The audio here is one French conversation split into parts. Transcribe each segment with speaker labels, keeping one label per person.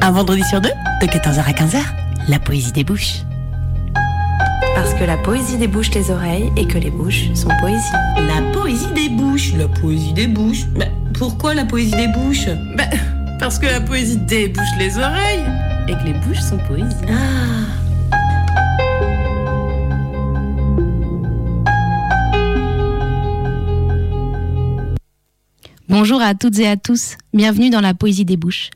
Speaker 1: Un vendredi sur deux, de 14h à 15h, la poésie débouche.
Speaker 2: Parce que la poésie débouche les oreilles et que les bouches sont poésie.
Speaker 1: La poésie des bouches, la poésie des bouches. Mais pourquoi la poésie des bouches?
Speaker 3: Bah, parce que la poésie débouche les oreilles et que les bouches sont poésie.
Speaker 1: Ah
Speaker 4: Bonjour à toutes et à tous, bienvenue dans la Poésie des Bouches,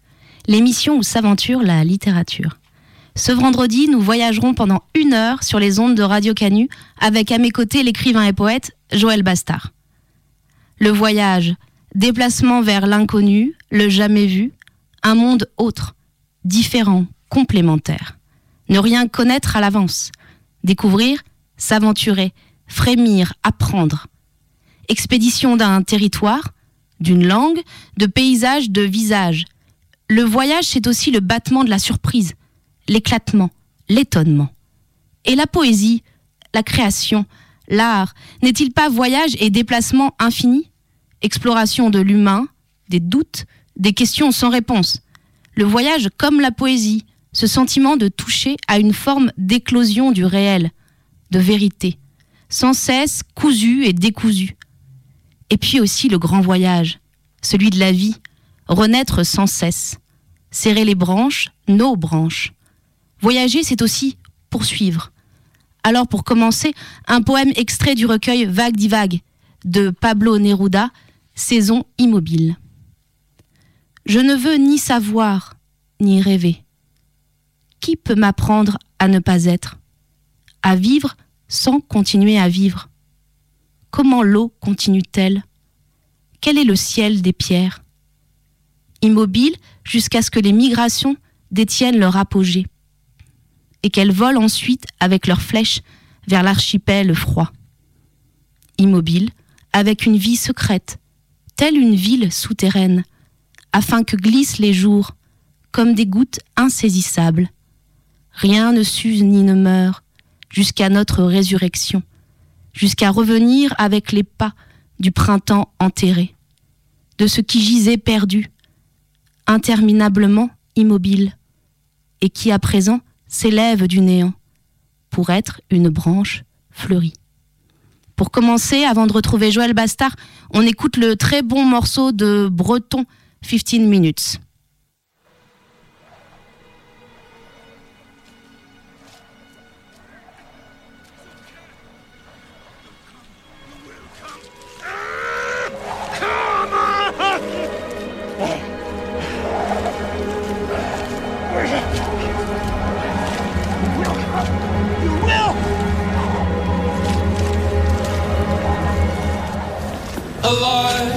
Speaker 4: l'émission où s'aventure la littérature. Ce vendredi, nous voyagerons pendant une heure sur les ondes de Radio Canu avec à mes côtés l'écrivain et poète Joël Bastard. Le voyage, déplacement vers l'inconnu, le jamais vu, un monde autre, différent, complémentaire. Ne rien connaître à l'avance, découvrir, s'aventurer, frémir, apprendre. Expédition d'un territoire, d'une langue, de paysages, de visages. Le voyage, c'est aussi le battement de la surprise, l'éclatement, l'étonnement. Et la poésie, la création, l'art, n'est-il pas voyage et déplacement infini? Exploration de l'humain, des doutes, des questions sans réponse. Le voyage comme la poésie, ce sentiment de toucher à une forme d'éclosion du réel, de vérité, sans cesse cousu et décousu. Et puis aussi le grand voyage, celui de la vie, renaître sans cesse, serrer les branches, nos branches. Voyager, c'est aussi poursuivre. Alors pour commencer, un poème extrait du recueil Vague divague de Pablo Neruda, Saison immobile. Je ne veux ni savoir, ni rêver. Qui peut m'apprendre à ne pas être À vivre sans continuer à vivre? Comment l'eau continue-t-elle? Quel est le ciel des pierres? Immobile jusqu'à ce que les migrations détiennent leur apogée et qu'elles volent ensuite avec leurs flèches vers l'archipel froid. Immobile, avec une vie secrète, telle une ville souterraine, afin que glissent les jours comme des gouttes insaisissables. Rien ne s'use ni ne meurt jusqu'à notre résurrection, jusqu'à revenir avec les pas du printemps enterré, de ce qui gisait perdu, interminablement immobile, et qui à présent s'élève du néant pour être une branche fleurie. Pour commencer, avant de retrouver Joël Bastard, on écoute le très bon morceau de Breton 15 Minutes.
Speaker 5: Alive.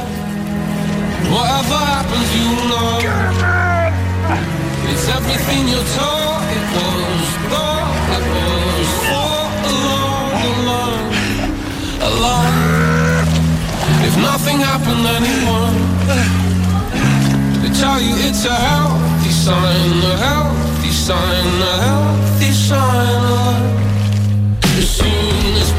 Speaker 5: Whatever happens, you know. It's everything you're taught. It was thought. It was for alone, alone, alone. If nothing happened, anyone. They tell you it's a healthy sign, a healthy sign, a healthy sign. As soon as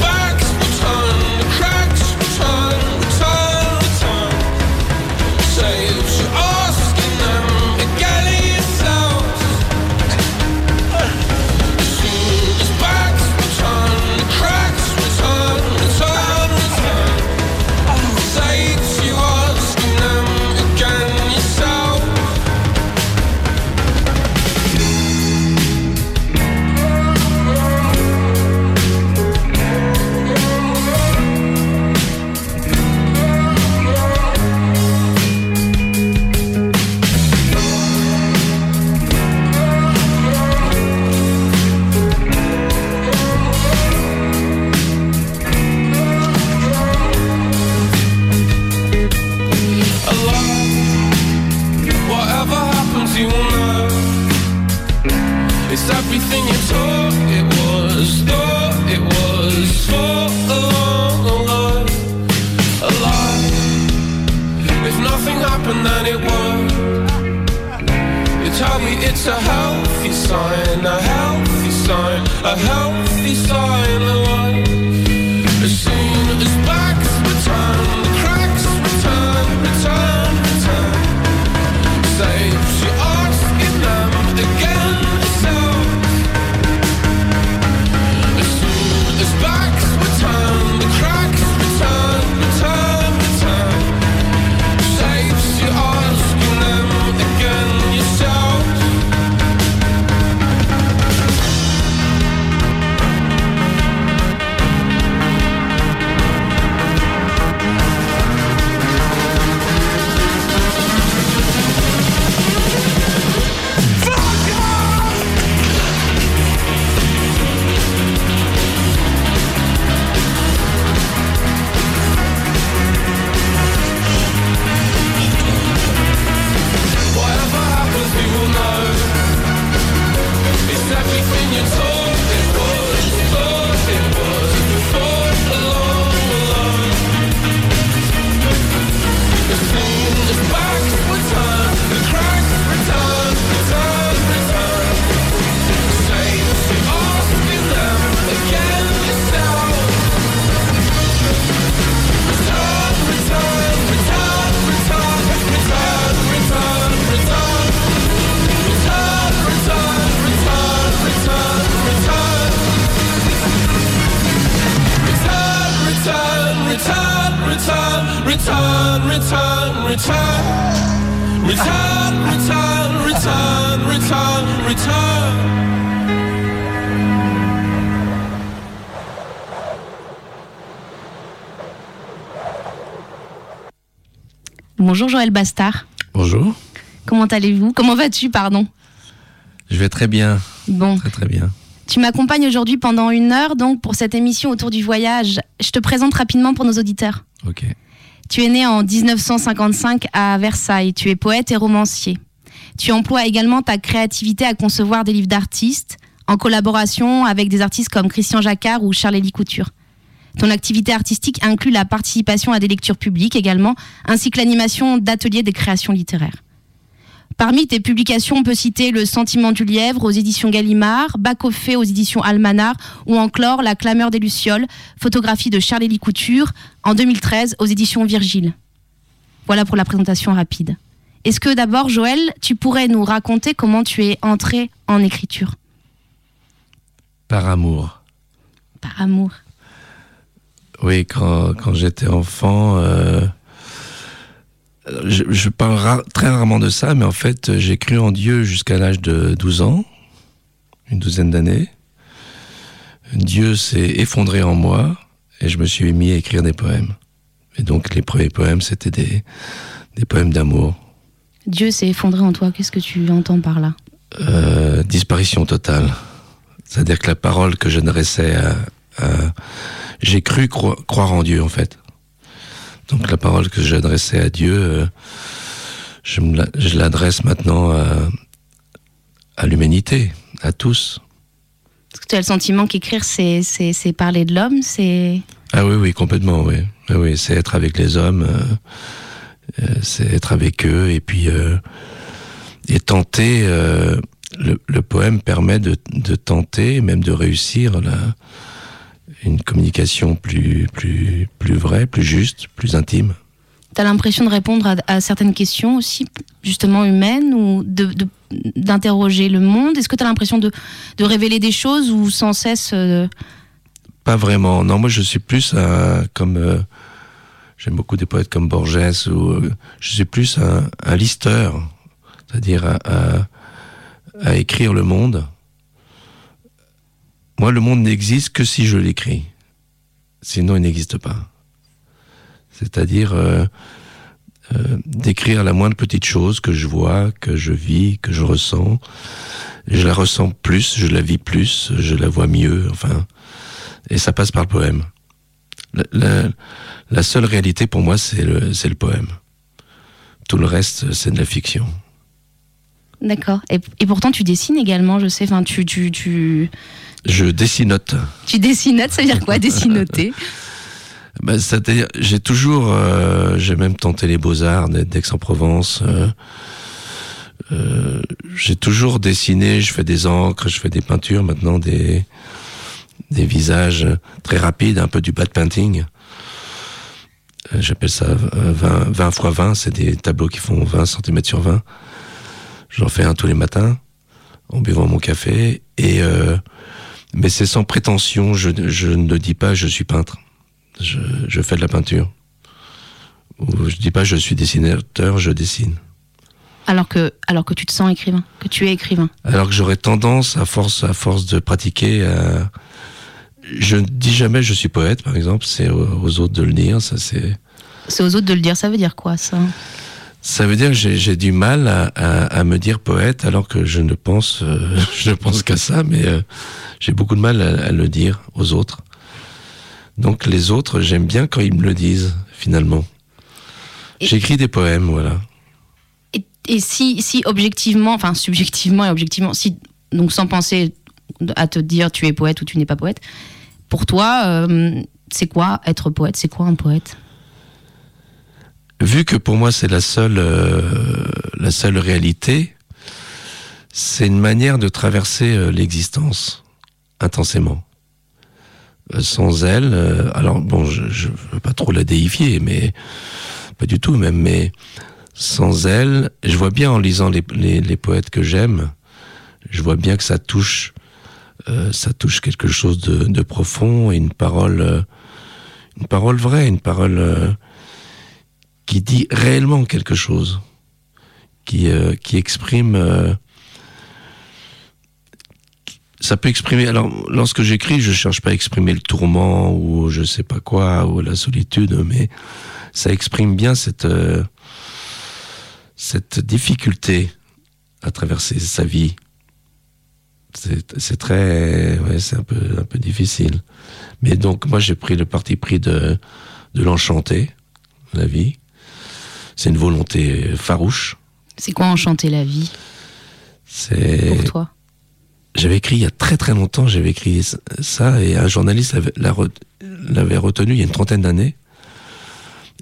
Speaker 5: a healthy sign, a healthy sign, a healthy sign
Speaker 4: Bonjour Joël Bastard.
Speaker 6: Bonjour.
Speaker 4: Comment allez-vous? Comment vas-tu, pardon?
Speaker 6: Je vais très bien,
Speaker 4: Bon,
Speaker 6: très très bien.
Speaker 4: tu m'accompagnes aujourd'hui pendant une heure donc pour cette émission autour du voyage. Je te présente rapidement pour nos auditeurs.
Speaker 6: Ok.
Speaker 4: Tu es né en 1955 à Versailles. Tu es poète et romancier. Tu emploies également ta créativité à concevoir des livres d'artistes en collaboration avec des artistes comme Christian Jacquard ou Charles-Élie Couture. Ton activité artistique inclut la participation à des lectures publiques également, ainsi que l'animation d'ateliers des créations littéraires. Parmi tes publications, on peut citer Le Sentiment du lièvre aux éditions Gallimard, Bac au fait aux éditions Almanar ou encore La clameur des Lucioles, photographie de Charles-Élie Couture en 2013 aux éditions Virgile. Voilà pour la présentation rapide. Est-ce que d'abord, Joël, tu pourrais nous raconter comment tu es entré en écriture?
Speaker 6: Par amour.
Speaker 4: Par amour.
Speaker 6: Oui, quand, quand j'étais enfant, euh, je, je parle ra- très rarement de ça, mais en fait, j'ai cru en Dieu jusqu'à l'âge de 12 ans, une douzaine d'années. Dieu s'est effondré en moi et je me suis mis à écrire des poèmes. Et donc, les premiers poèmes, c'était des, des poèmes d'amour.
Speaker 4: Dieu s'est effondré en toi. Qu'est-ce que tu entends par là?
Speaker 6: Euh, disparition totale. C'est-à-dire que la parole que j'adressais à, à- J'ai cru croi- croire en Dieu, en fait. Donc la parole que j'adressais à Dieu, euh, je l'adresse maintenant à, à l'humanité, à tous.
Speaker 4: Est-ce que tu as le sentiment qu'écrire, c'est, parler de l'homme c'est...
Speaker 6: Ah oui, oui, complètement, oui. Oui, oui, c'est être avec les hommes, euh, euh, c'est être avec eux, et puis euh, et tenter. euh, le, le poème permet de, de tenter, même de réussir la, une communication plus plus plus vraie, plus juste, plus intime.
Speaker 4: Tu as l'impression de répondre à, à certaines questions aussi, justement humaines, ou de, de- d'interroger le monde? Est-ce que tu as l'impression de, de révéler des choses ou sans cesse euh,
Speaker 6: Pas vraiment. Non, moi je suis plus un, comme euh, j'aime beaucoup des poètes comme Borges ou euh, je suis plus un, un listeur, c'est-à-dire à, à- à écrire le monde. Moi, le monde n'existe que si je l'écris. Sinon, il n'existe pas. C'est-à-dire euh, euh, d'écrire la moindre petite chose que je vois, que je vis, que je ressens. Je la ressens plus, je la vis plus, je la vois mieux. Enfin, et ça passe par le poème. La, seule réalité pour moi, c'est le, poème. Tout le reste, c'est de la fiction.
Speaker 4: D'accord. Et, pourtant, tu dessines également, je sais. Enfin, tu,
Speaker 6: Je dessinote.
Speaker 4: tu dessinotes, ça veut dire quoi, dessinoter?
Speaker 6: Ben, C'est-à-dire, j'ai toujours, euh, j'ai même tenté les beaux-arts d'Aix-en-Provence. euh, euh, j'ai toujours dessiné, je fais des encres, je fais des peintures, maintenant des, des visages très rapides, un peu du bad painting. J'appelle ça euh, 20, 20 x 20, c'est des tableaux qui font 20 cm sur 20. J'en fais un tous les matins, en buvant mon café, et mais c'est sans prétention, je, je ne dis pas je suis peintre. Je, je fais de la peinture. Ou je dis pas je suis dessinateur, je dessine.
Speaker 4: Alors que, alors que tu te sens écrivain, que tu es écrivain.
Speaker 6: Alors que j'aurais tendance, à force, à force de pratiquer, à... je ne dis jamais je suis poète, par exemple. C'est aux, aux autres de le dire. Ça, c'est.
Speaker 4: C'est aux autres de le dire, ça veut dire quoi ça?
Speaker 6: Ça veut dire que j'ai du mal à, à, à me dire poète, alors que je ne pense, euh, je ne pense qu'à ça, mais euh, j'ai beaucoup de mal à, à le dire aux autres. Donc les autres, j'aime bien quand ils me le disent, finalement. J'écris des poèmes, voilà.
Speaker 4: Et, et si, si objectivement, enfin subjectivement et objectivement, si donc sans penser à te dire tu es poète ou tu n'es pas poète, pour toi, euh, c'est quoi être poète? C'est quoi un poète?
Speaker 6: Vu que pour moi c'est la seule euh, la seule réalité, c'est une manière de traverser euh, l'existence intensément. Euh, sans elle, alors bon, je, je veux pas trop la déifier, mais pas du tout même, mais sans elle, je vois bien en lisant les, les, poètes que j'aime, je vois bien que ça touche, ça touche quelque chose de, de profond et une parole, une parole vraie, une parole qui dit réellement quelque chose, qui, euh, qui exprime. euh, ça peut exprimer. Alors, lorsque j'écris, je cherche pas à exprimer le tourment ou je sais pas quoi ou la solitude, mais ça exprime bien cette euh, cette difficulté à traverser sa vie. C'est très, ouais, c'est un peu un peu difficile. Mais donc, moi, j'ai pris le parti pris de de l'enchanter, la vie. C'est une volonté farouche.
Speaker 4: C'est quoi enchanter la vie
Speaker 6: C'est.
Speaker 4: pour toi?
Speaker 6: J'avais écrit il y a très très longtemps, j'avais écrit ça et un journaliste l'avait l'a re- l'avait retenu il y a une trentaine d'années.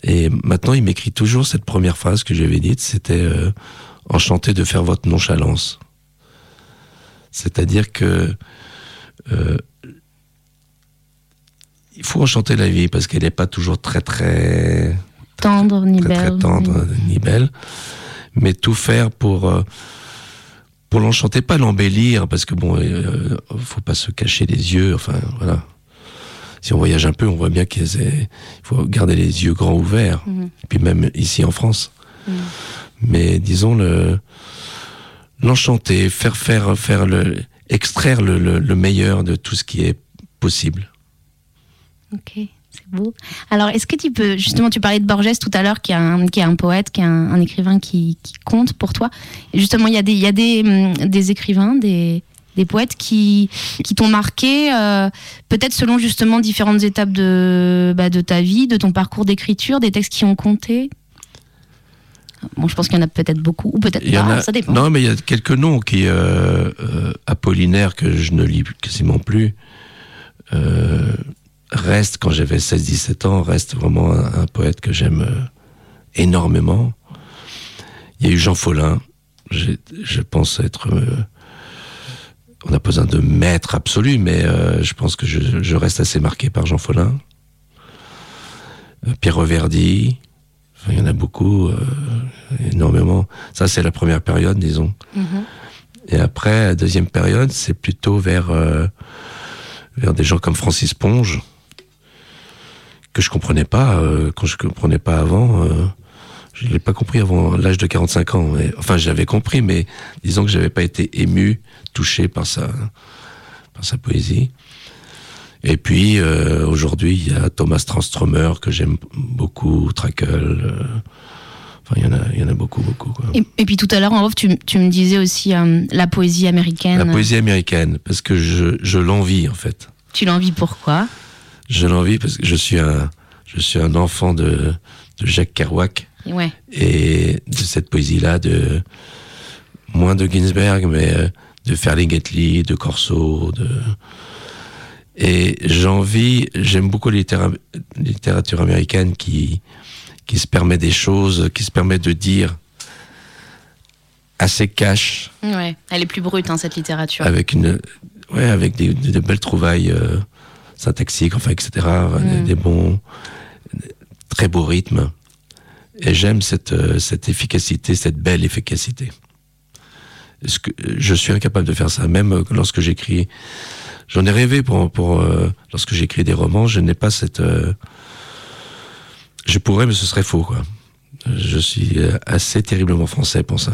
Speaker 6: Et maintenant, il m'écrit toujours cette première phrase que j'avais dite, c'était euh, enchanté de faire votre nonchalance. C'est-à-dire que euh, il faut enchanter la vie parce qu'elle n'est pas toujours très très
Speaker 4: Tendre ni
Speaker 6: très,
Speaker 4: belle
Speaker 6: très tendre ni belle, mais tout faire pour euh, pour l'enchanter, pas l'embellir, parce que bon, euh, faut pas se cacher les yeux. Enfin, voilà. Si on voyage un peu, on voit bien qu'il faut garder les yeux grands ouverts.
Speaker 4: Mhm.
Speaker 6: Et puis même ici en France.
Speaker 4: Mhm.
Speaker 6: Mais disons le l'enchanter, faire faire faire le extraire le, le, le meilleur de tout ce qui est possible.
Speaker 4: Ok, c'est beau. Alors, est-ce que tu peux, justement, tu parlais de Borges tout à l'heure, qui est un, qui est un poète, qui est un, un écrivain qui, qui compte pour toi. Et justement, il y a des, il y a des, hum, des écrivains, des, des poètes qui, qui t'ont marqué, euh, peut-être selon justement différentes étapes de, bah, de ta vie, de ton parcours d'écriture, des textes qui ont compté? Bon, je pense qu'il y en a peut-être beaucoup, ou peut-être pas,
Speaker 6: a-
Speaker 4: ça dépend.
Speaker 6: Non, mais il y a quelques noms qui euh, euh, Apollinaire que je ne lis quasiment plus. Reste quand j'avais 16-17 ans, reste vraiment un, un poète que j'aime euh, énormément. Il y a eu Jean Follin. Je pense être. euh, on n'a pas besoin de maître absolu, mais euh, je pense que je, je reste assez marqué par Jean Follin. Euh, Pierre Reverdy. Enfin, il y en a beaucoup, énormément. Ça, c'est la première période, disons.
Speaker 4: Mhm.
Speaker 6: Et après, la deuxième période, c'est plutôt vers, vers des gens comme Francis Ponge, que je comprenais pas, euh, quand je comprenais pas avant. euh, je l'ai pas compris avant l'âge de 45 ans. mais- enfin, j'avais compris, mais disons que j'avais pas été ému, touché par sa, par sa poésie. Et puis, euh, aujourd'hui, il y a Thomas Tranströmer, que j'aime beaucoup, Trakel. euh, enfin, il y en a, il y en a beaucoup, beaucoup. Quoi.
Speaker 4: Et, et puis tout à l'heure, en off, tu, tu me disais aussi la poésie américaine.
Speaker 6: La poésie américaine, parce que je, je l'envie en fait.
Speaker 4: Tu l'envis pourquoi
Speaker 6: Je l'envie parce que je suis un, je suis un enfant de, de Jacques Kerouac
Speaker 4: Ouais.
Speaker 6: et de cette poésie-là, de moins de Ginsberg, mais euh, de Ferlinghetti, de Corso, de et j'envie, j'aime beaucoup la littéra- littérature américaine qui qui se permet des choses, qui se permet de dire assez cash,
Speaker 4: Ouais, elle est plus brute, hein, cette littérature.
Speaker 6: avec une, ouais, avec des, de belles trouvailles euh, syntaxiques, enfin, etc. Des,
Speaker 4: Mm.
Speaker 6: des bons, très beaux rythmes. Et j'aime cette, euh, cette efficacité, cette belle efficacité. Est-ce que, je suis incapable de faire ça, même euh, lorsque j'écris. J'en ai rêvé pour, pour euh, lorsque j'écris des romans, je n'ai pas cette. euh, je pourrais, mais ce serait faux, quoi. Je suis assez terriblement français pour ça.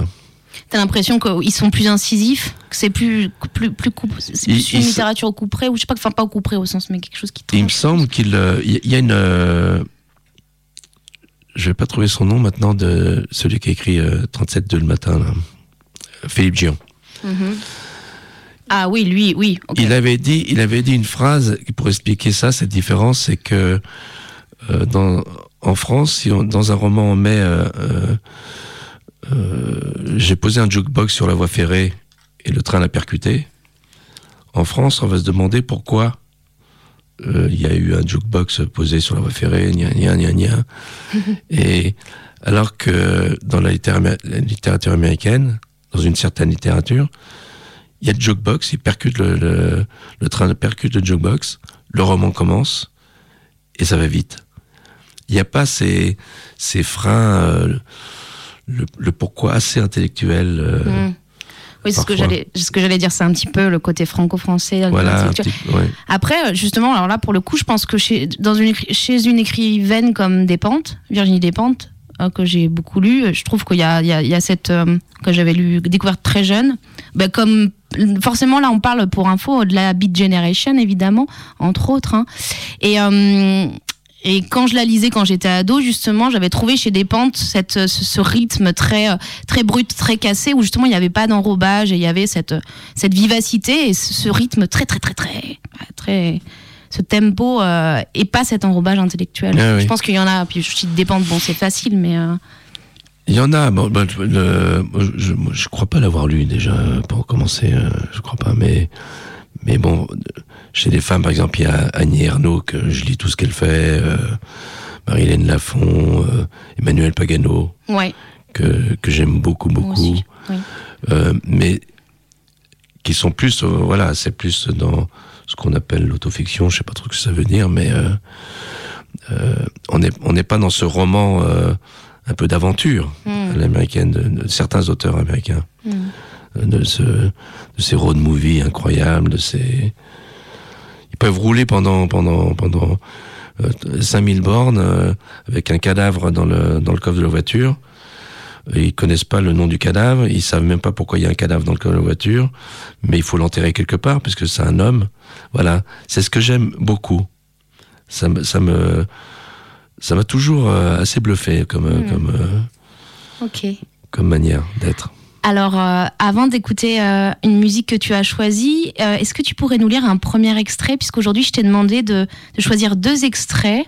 Speaker 4: T'as l'impression qu'ils sont plus incisifs, que c'est plus, plus, plus coup- plus une littérature au coup près, ou je sais pas, enfin pas au coup près au sens, mais quelque chose qui
Speaker 6: Il me
Speaker 4: tranche.
Speaker 6: semble qu'il euh, y a une. euh, je vais pas trouver son nom maintenant de celui qui a écrit euh, 37 le matin, là. Philippe Gion.
Speaker 4: Mhm. Ah oui, lui, oui.
Speaker 6: Il avait dit, il avait dit une phrase pour expliquer ça. Cette différence, c'est que euh, dans, en France, si on- dans un roman on met, euh, j'ai posé un jukebox sur la voie ferrée et le train l'a percuté. En France, on va se demander pourquoi euh, il y a eu un jukebox posé sur la voie ferrée, gna gna gna gna. et alors que dans la littérature, la littérature américaine, dans une certaine littérature, il y a le jukebox, il percute le, le, le train percute le jukebox, le roman commence et ça va vite. Il n'y a pas ces, ces freins, euh, le, le pourquoi assez intellectuel. euh,
Speaker 4: Mm. Oui, c'est ce que j'allais, ce que j'allais dire, c'est un petit peu le côté franco-français.
Speaker 6: Voilà, un
Speaker 4: intellectuel.
Speaker 6: petit- ouais.
Speaker 4: Après, euh, justement, alors là, pour le coup, je pense que chez, dans une, chez une écrivaine comme Despentes, Virginie Despentes, euh, que j'ai beaucoup lu, je trouve qu'il y a, il y y a cette, euh, que j'avais lu, découverte très jeune, ben, comme, forcément, là, on parle pour info de la Beat Generation, évidemment, entre autres, hein. Et, et quand je la lisais quand j'étais ado, justement, j'avais trouvé chez Despentes cette, ce, ce rythme très, euh, très brut, très cassé, où justement il n'y avait pas d'enrobage et il y avait cette, cette vivacité et ce, ce rythme très, très, très, très, très, ce tempo euh, et pas cet enrobage intellectuel.
Speaker 6: Ah oui.
Speaker 4: Je pense qu'il y en a, puis je cite Despentes, bon, c'est facile, mais. euh,
Speaker 6: Il y en a. Bon, ben, le- je, je crois pas l'avoir lu déjà pour commencer. euh, je crois pas, mais mais bon, chez les femmes, par exemple, il y a Annie Ernaux que je lis tout ce qu'elle fait, euh, Marilène Lafont, euh, Emmanuel Pagano
Speaker 4: ouais,
Speaker 6: que que j'aime beaucoup beaucoup.
Speaker 4: aussi. Oui.
Speaker 6: Euh, mais qui sont plus, euh, voilà, c'est plus dans ce qu'on appelle l'autofiction, je sais pas trop ce que ça veut dire, mais on n'est on n'est pas dans ce roman un peu d'aventure
Speaker 4: Mm.
Speaker 6: à l'américaine, de, de certains auteurs américains,
Speaker 4: Mm.
Speaker 6: Euh, de, ce, de ces road movies incroyables, de ces... Ils peuvent rouler pendant, pendant, pendant euh, 5000 bornes euh, avec un cadavre dans le, dans le coffre de la voiture. Ils connaissent pas le nom du cadavre, ils savent même pas pourquoi il y a un cadavre dans le coffre de la voiture, mais il faut l'enterrer quelque part puisque c'est un homme. Voilà, c'est ce que j'aime beaucoup. Ça ça me, ça m'a toujours euh, assez bluffé comme, euh,
Speaker 4: Mm.
Speaker 6: comme, euh,
Speaker 4: Ok.
Speaker 6: comme manière d'être.
Speaker 4: Alors, euh, avant d'écouter euh, une musique que tu as choisie, euh, est-ce que tu pourrais nous lire un premier extrait? Puisqu'aujourd'hui, je t'ai demandé de, de choisir deux extraits,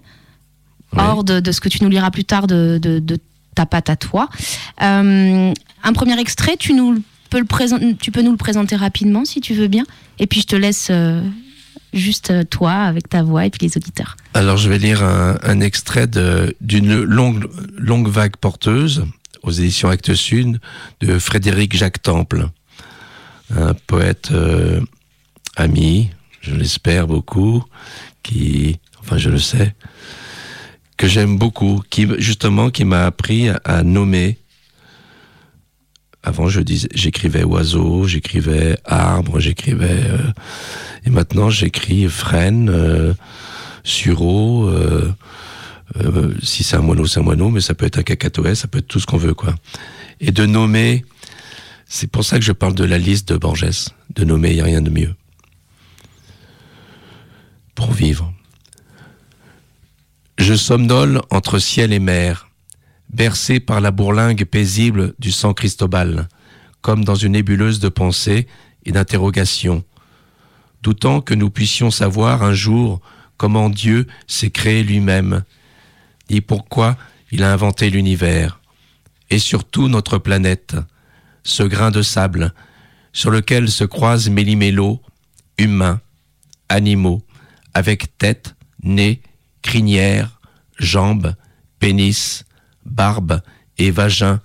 Speaker 6: Oui.
Speaker 4: hors de, de ce que tu nous liras plus tard de, ta patte à toi. Un premier extrait, tu, nous peux le présenter, tu peux nous le présenter rapidement, si tu veux bien. Et puis, je te laisse juste toi, avec ta voix, et puis les auditeurs.
Speaker 6: Alors je vais lire un, un extrait d'une longue, longue vague porteuse aux éditions Actes Sud de Frédéric Jacques Temple, un poète euh, ami, je l'espère beaucoup, qui, enfin je le sais, que j'aime beaucoup, qui justement qui m'a appris à, nommer. Avant, je disais, j'écrivais oiseau, j'écrivais arbre, j'écrivais, euh, et maintenant j'écris frêne, euh, sureau. Euh, si c'est un moineau, c'est un moineau, mais ça peut être un cacatoès, ça peut être tout ce qu'on veut, quoi. Et de nommer, c'est pour ça que je parle de la liste de Borges. De nommer, il n'y a rien de mieux. Pour vivre. Je somnole entre ciel et mer, bercé par la bourlingue paisible du San Cristobal, comme dans une nébuleuse de pensées et d'interrogations, doutant que nous puissions savoir un jour comment Dieu s'est créé lui-même, pourquoi il a inventé l'univers, et surtout notre planète, ce grain de sable sur lequel se croisent méli-mélo, humains, animaux, avec tête, nez, crinière, jambes, pénis, barbe et vagin,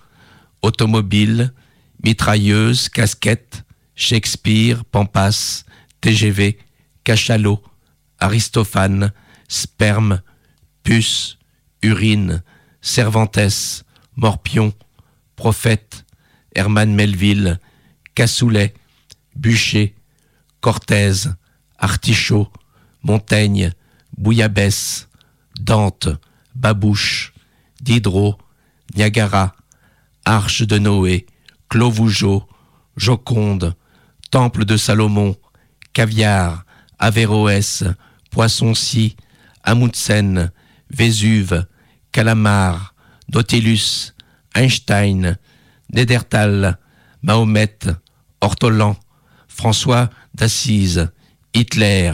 Speaker 6: automobiles, mitrailleuse, casquette, Shakespeare, Pampas, TGV, cachalot, Aristophane, sperme, puce, urine, Cervantes, Morpion, Prophète, Herman Melville, Cassoulet, Bûcher, Cortèze, Artichaut, Montaigne, Bouillabaisse, Dante, Babouche, Diderot, Niagara, Arche de Noé, Clos-Vougeot, Joconde, Temple de Salomon, Caviar, Averroès, Poissoncy, Vésuve, Calamar, Nautilus, Einstein, Nédertal, Mahomet, Ortolan, François d'Assise, Hitler,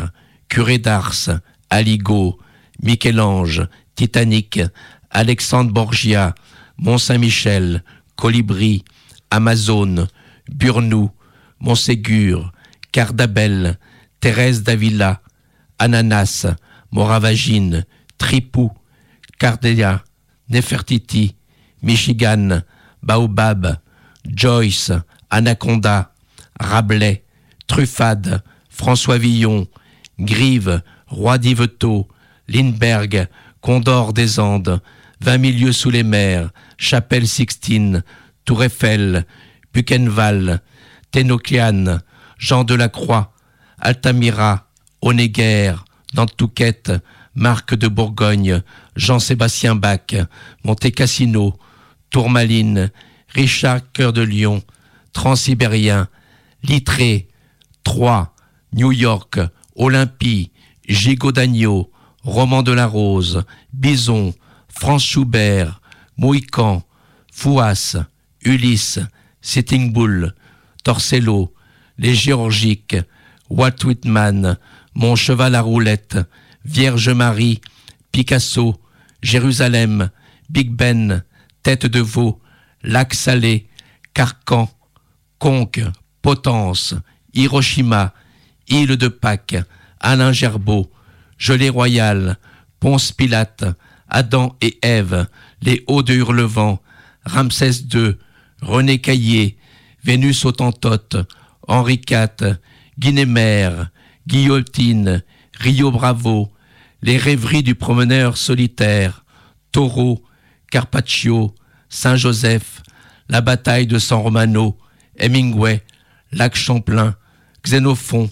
Speaker 6: Curé d'Ars, Aligot, Michel-Ange, Titanic, Alexandre Borgia, Mont-Saint-Michel, Colibri, Amazon, Burnou, Montségur, Cardabel, Thérèse d'Avila, Ananas, Moravagine, Tripou, Cardea, Nefertiti, Michigan, Baobab, Joyce, Anaconda, Rabelais, Truffade, François Villon, Grive, Roi d'Yvetot, Lindbergh, Condor des Andes, Vingt milieux sous les mers, Chapelle Sixtine, Tour Eiffel, Buchenwald, Thénocliane, Jean de la Croix, Altamira, Honegger, Nantucket, Marc de Bourgogne, Jean-Sébastien Bach, Monte Cassino, Tourmaline, Richard Cœur de Lion, Transsibérien, Littré, Troyes, New York, Olympie, Gigot d'Agneau, Roman de la Rose, Bison, France Schubert, Mohican, Fouas, Ulysse, Sitting Bull, Torcello, Les Géorgiques, Walt Whitman, Mon cheval à roulette, Vierge Marie, Picasso, Jérusalem, Big Ben, Tête de veau, Lac Salé, Carcan, Conques, Potence, Hiroshima, Île de Pâques, Alain Gerbeau, Gelée Royale, Ponce Pilate, Adam et Ève, les Hauts de Hurlevent, Ramsès II, René Caillé, Vénus Autantote, Henri IV, Guinémère, Guillotine, Rio Bravo, les rêveries du promeneur solitaire, Taureau, Carpaccio, Saint-Joseph, la bataille de San Romano, Hemingway, Lac Champlain, Xénophon,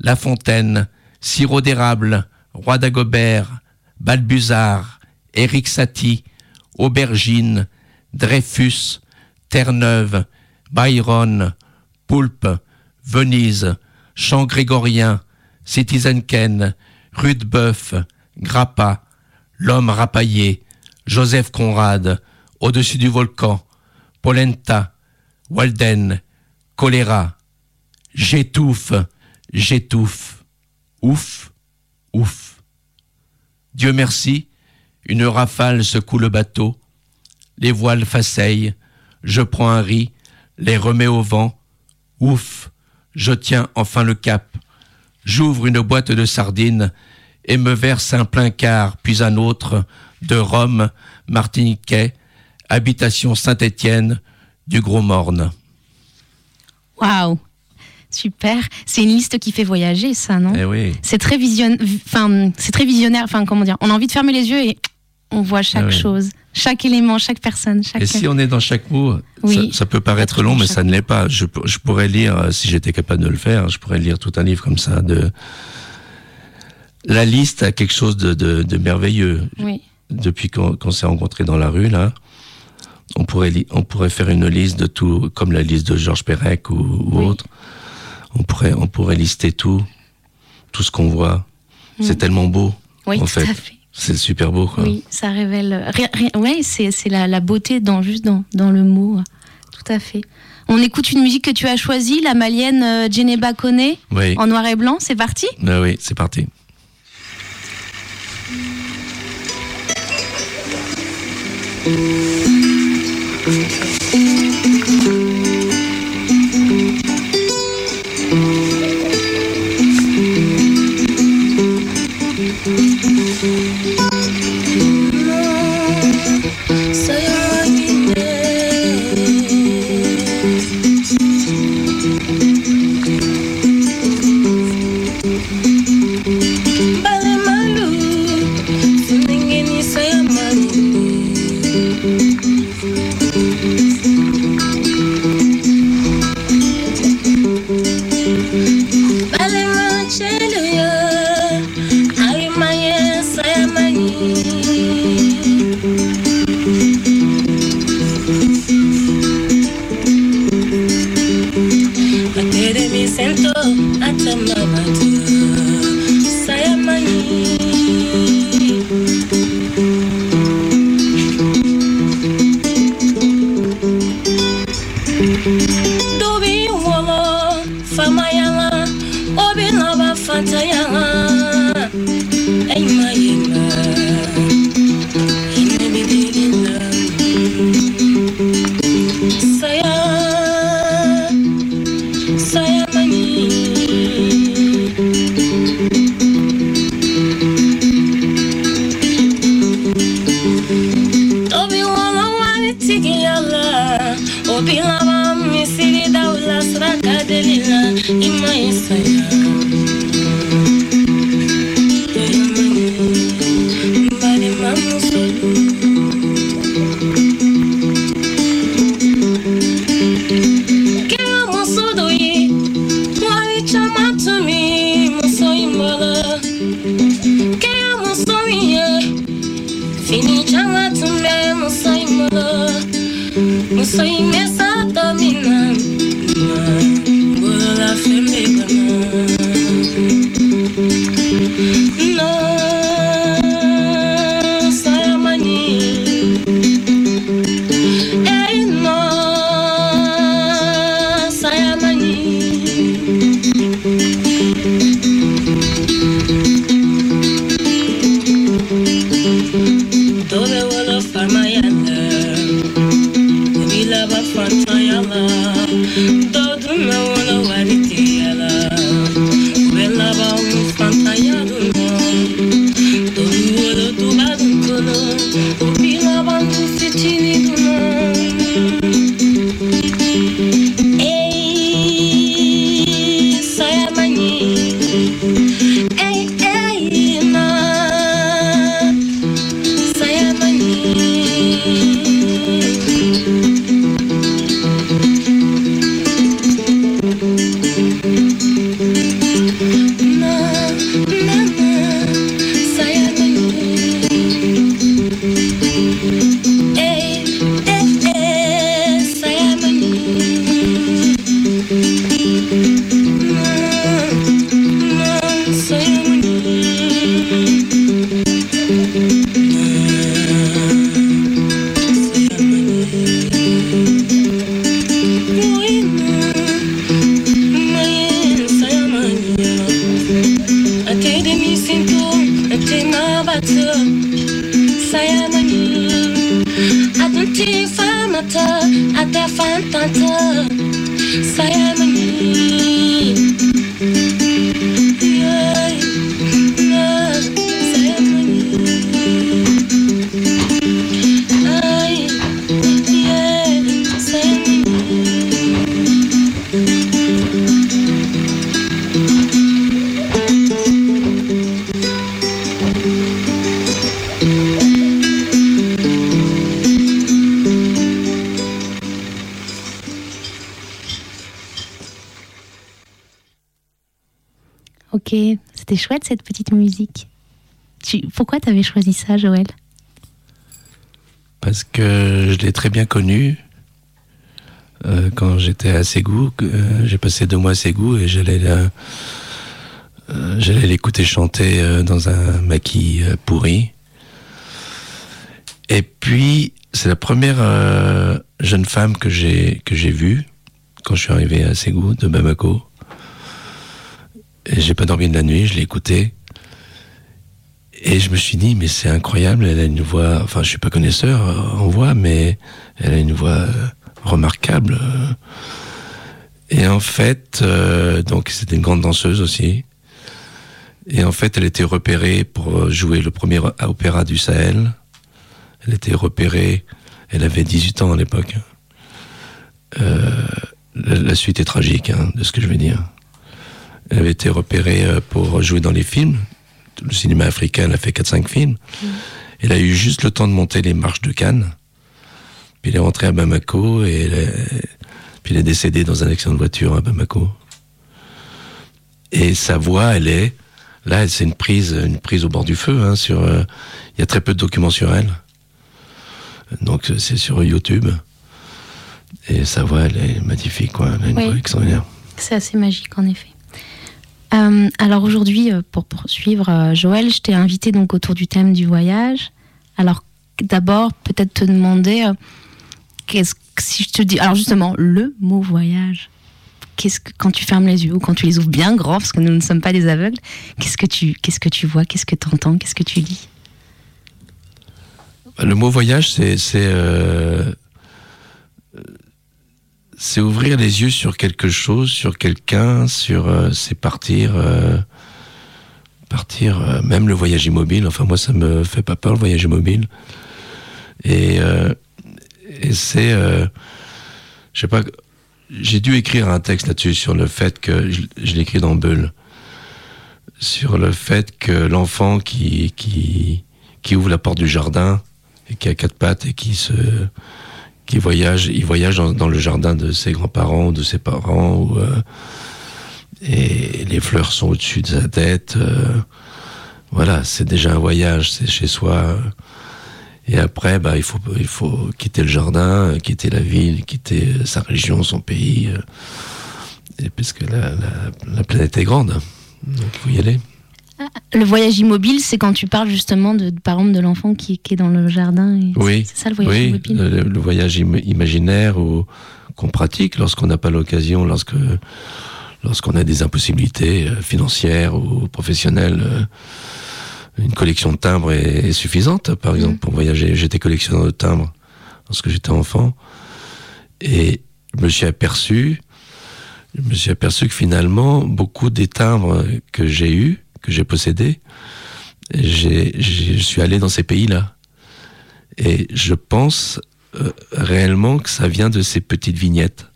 Speaker 6: La Fontaine, Sirop d'érable, Roi d'Agobert, Balbuzard, Éric Satie, Aubergine, Dreyfus, Terre-Neuve, Byron, Poulpe, Venise, Chant grégorien, Citizen Ken, Rudebeuf, Grappa, L'homme rapaillé, Joseph Conrad, Au-dessus du volcan, Polenta, Walden, Choléra, J'étouffe, j'étouffe, ouf, ouf. Dieu merci, une rafale secoue le bateau, les voiles faceillent, je prends un riz, les remets au vent, ouf, je tiens enfin le cap, j'ouvre une boîte de sardines et me verse un plein quart, puis un autre, de Rome, Martiniquais, habitation Saint-Étienne, du Gros Morne.
Speaker 4: Waouh Super. C'est une liste qui fait voyager, ça, non?
Speaker 6: Eh oui.
Speaker 4: C'est très vision... enfin, c'est très visionnaire. Enfin, comment dire On a envie de fermer les yeux et on voit chaque
Speaker 6: Ah oui.
Speaker 4: chose, chaque élément, chaque personne, chaque.
Speaker 6: Et si on est dans chaque mot,
Speaker 4: Oui.
Speaker 6: ça, ça peut paraître long, mais ça ne l'est pas. Je, je pourrais lire, euh, si j'étais capable de le faire, je pourrais lire tout un livre comme ça. De la liste a quelque chose de, de- de merveilleux.
Speaker 4: Oui.
Speaker 6: Depuis qu'on s'est rencontrés dans la rue là, on pourrait on pourrait faire une liste de tout, comme la liste de Georges Perec ou, ou
Speaker 4: Oui.
Speaker 6: autre. On pourrait on pourrait lister tout, tout ce qu'on voit. C'est tellement beau.
Speaker 4: Mm. Oui,
Speaker 6: en
Speaker 4: tout
Speaker 6: fait.
Speaker 4: à fait.
Speaker 6: C'est super beau quoi.
Speaker 4: Oui, ça révèle. Ouais, c'est la, la beauté dans juste dans, dans le mot. Tout à fait. On écoute une musique que tu as choisie, la malienne euh, Djeneba Kone,
Speaker 6: Oui.
Speaker 4: en noir et blanc. C'est parti?
Speaker 6: Ah oui, c'est parti.
Speaker 7: Música C'était chouette cette petite musique. Tu... Pourquoi t'avais choisi ça, Joël?
Speaker 6: Parce que je l'ai très bien connu euh, quand j'étais à Ségou. euh, J'ai passé deux mois à Ségou et j'allais la- euh, l'écouter chanter dans un maquis pourri. Et puis, c'est la première jeune femme que j'ai que j'ai vue quand je suis arrivé à Ségou de Bamako. J'ai pas dormi de la nuit, je l'ai écoutée. Et je me suis dit, mais c'est incroyable, elle a une voix, enfin je suis pas connaisseur euh, en voix, mais elle a une voix euh, remarquable. Et en fait, euh, donc c'était une grande danseuse aussi. Et en fait, elle était repérée pour jouer le premier opéra du Sahel. Elle était repérée, elle avait 18 ans à l'époque. Euh, la, la suite est tragique hein, de ce que je vais dire. Elle avait été repérée euh, pour jouer dans les films. Le cinéma africain, a fait 4-5 films. Elle a eu juste le temps de monter les marches de Cannes. Puis elle est rentrée à Bamako et elle est, puis elle est décédée dans un accident de voiture à Bamako. Et sa voix, elle est là, c'est une prise, une prise au bord du feu. Hein, sur, euh, il y a très peu de documents sur elle. Donc c'est sur YouTube. Et sa voix, elle est magnifique, quoi. Elle a une
Speaker 7: Oui.
Speaker 6: voix extraordinaire.
Speaker 7: C'est assez magique en effet.
Speaker 4: Euh, alors aujourd'hui, euh, pour poursuivre, euh, Joël, je t'ai invité donc autour du thème du voyage. Alors d'abord, peut-être te demander, si je te dis, alors justement, le mot voyage. Qu'est-ce que quand tu fermes les yeux ou quand tu les ouvres bien grands, parce que nous ne sommes pas des aveugles, qu'est-ce que tu, qu'est-ce que tu vois, qu'est-ce que tu entends, qu'est-ce que tu lis?
Speaker 6: Le mot voyage, c'est c'est ouvrir les yeux sur quelque chose, sur quelqu'un, sur euh, c'est partir euh, partir euh, même le voyage immobile. Enfin moi ça me fait pas peur le voyage immobile. Et c'est je sais pas j'ai dû écrire un texte là-dessus sur le fait que je, je l'ai écrit dans Bulle sur le fait que l'enfant qui qui qui ouvre la porte du jardin et qui a quatre pattes et qui se qui voyage, il voyage dans, le jardin de ses grands-parents, de ses parents, ou, euh, et les fleurs sont au-dessus de sa tête. euh, voilà, c'est déjà un voyage, c'est chez soi. Et après, bah, il faut il faut quitter le jardin, quitter la ville, quitter euh, sa région, son pays, et puisque la, la, la planète est grande, donc il faut y aller.
Speaker 4: Le voyage immobile, c'est quand tu parles justement de, par exemple, de l'enfant qui, qui est dans le jardin. et
Speaker 6: Oui,
Speaker 4: C'est ça le voyage
Speaker 6: oui,
Speaker 4: immobile.
Speaker 6: le, le voyage im- imaginaire qu'on pratique lorsqu'on n'a pas l'occasion, lorsque lorsqu'on a des impossibilités euh, financières ou professionnelles. euh, Une collection de timbres est, est suffisante, par exemple, pour voyager. J'étais collectionneur de timbres lorsque j'étais enfant, et je me suis aperçu, je me suis aperçu que finalement, beaucoup des timbres que j'ai eus, que j'ai j'ai- je suis allé dans ces pays-là. Et je pense euh, réellement que ça vient de ces petites vignettes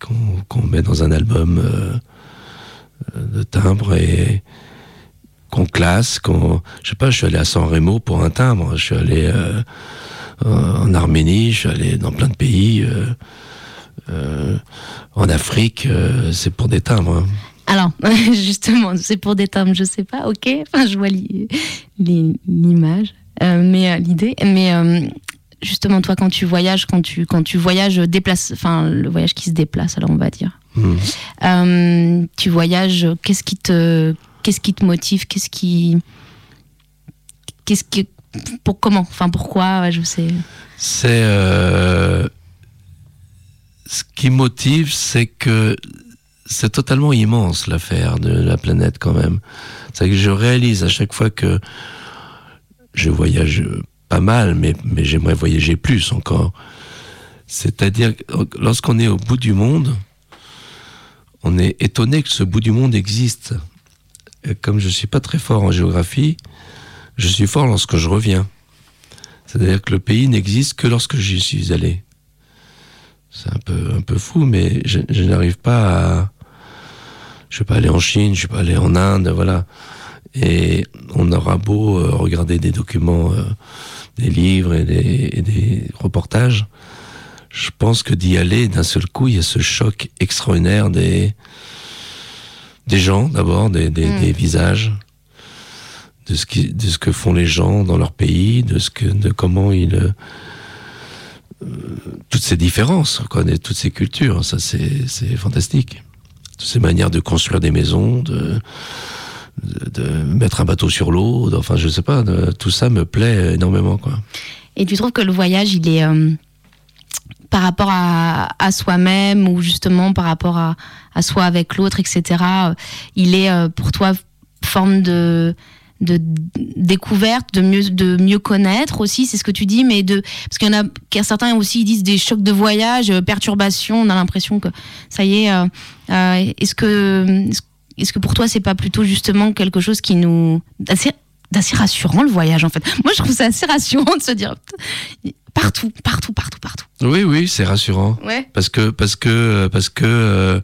Speaker 6: qu'on met dans un album euh, euh, de timbre et qu'on classe. Qu'on, je sais pas, je suis allé à San Remo pour un timbre. Je suis allé en Arménie. Je suis allé dans plein de pays. en Afrique, c'est pour des timbres. hein.
Speaker 4: Alors, justement, c'est pour des termes, je sais pas, ok. Enfin, je vois l'i- l'i- l'image, euh, mais euh, l'idée. Mais euh, justement, toi, quand tu voyages, quand tu quand tu voyages, déplace, enfin, le voyage qui se déplace, alors on va dire.
Speaker 6: Hmm.
Speaker 4: Euh, tu voyages, qu'est-ce qui te qu'est-ce qui te motive, qu'est-ce qui qu'est-ce que pour comment, enfin pourquoi, ouais, je sais.
Speaker 6: C'est ce qui motive, c'est que c'est totalement immense l'affaire de la planète quand même. C'est que je réalise à chaque fois que je voyage pas mal, mais, mais j'aimerais voyager plus encore. C'est-à-dire lorsqu'on est au bout du monde, on est étonné que ce bout du monde existe. Comme je suis pas très fort en géographie, je suis fort lorsque je reviens. C'est-à-dire que le pays n'existe que lorsque j'y suis allé. C'est un peu, un peu fou, mais je n'arrive pas à. Je suis pas allé en Chine, je suis pas allé en Inde, voilà. Et on aura beau euh, regarder des documents, euh, des livres et des, et des reportages. Je pense que d'y aller, d'un seul coup, il y a ce choc extraordinaire des, des gens, d'abord, des, des,
Speaker 4: Mm.
Speaker 6: des visages, de ce, qui, de ce que font les gens dans leur pays, de, ce que, de comment ils. euh, toutes ces différences, quoi, toutes ces cultures, ça c'est c'est fantastique. Toutes ces manières de construire des maisons, de, mettre un bateau sur l'eau, enfin je sais pas, tout ça me plaît énormément, quoi.
Speaker 4: Et tu trouves que le voyage, il est euh, par rapport à, soi-même ou justement par rapport à, à soi avec l'autre, etc. euh, Il est euh, pour toi forme de de découverte, de mieux de mieux connaître aussi, c'est ce que tu dis, mais de parce qu'il y en a, qu'il y a certains aussi ils disent des chocs de voyage, euh, perturbations. On a l'impression que ça y est. euh, euh, est-ce que est-ce que pour toi c'est pas plutôt justement quelque chose qui nous assez d'assez rassurant le voyage en fait? Moi je trouve ça assez rassurant de se dire partout, partout, partout, partout.
Speaker 6: Oui, oui, c'est rassurant.
Speaker 4: Ouais.
Speaker 6: Parce que, parce que, parce que, euh,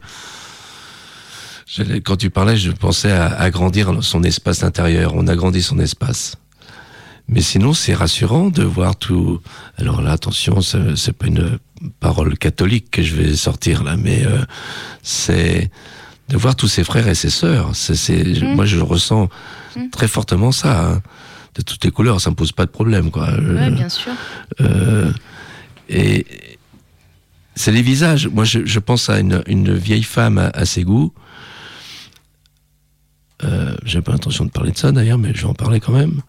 Speaker 6: quand tu parlais, je pensais à agrandir son espace intérieur. On agrandit son espace. Mais sinon, c'est rassurant de voir tout. Alors là, attention, c'est pas une parole catholique que je vais sortir là, mais euh, c'est de voir tous ses frères et ses sœurs. C'est,
Speaker 4: Mm.
Speaker 6: moi, je ressens
Speaker 4: Mm.
Speaker 6: très fortement ça. hein. De toutes les couleurs, ça me pose pas de problème, quoi.
Speaker 4: Ouais,
Speaker 6: Euh,
Speaker 4: bien sûr.
Speaker 6: euh, et c'est les visages. Moi, je, je pense à une, une vieille femme à, à Ségou euh, j'ai pas l'intention de parler de ça d'ailleurs, mais je vais en parler quand même,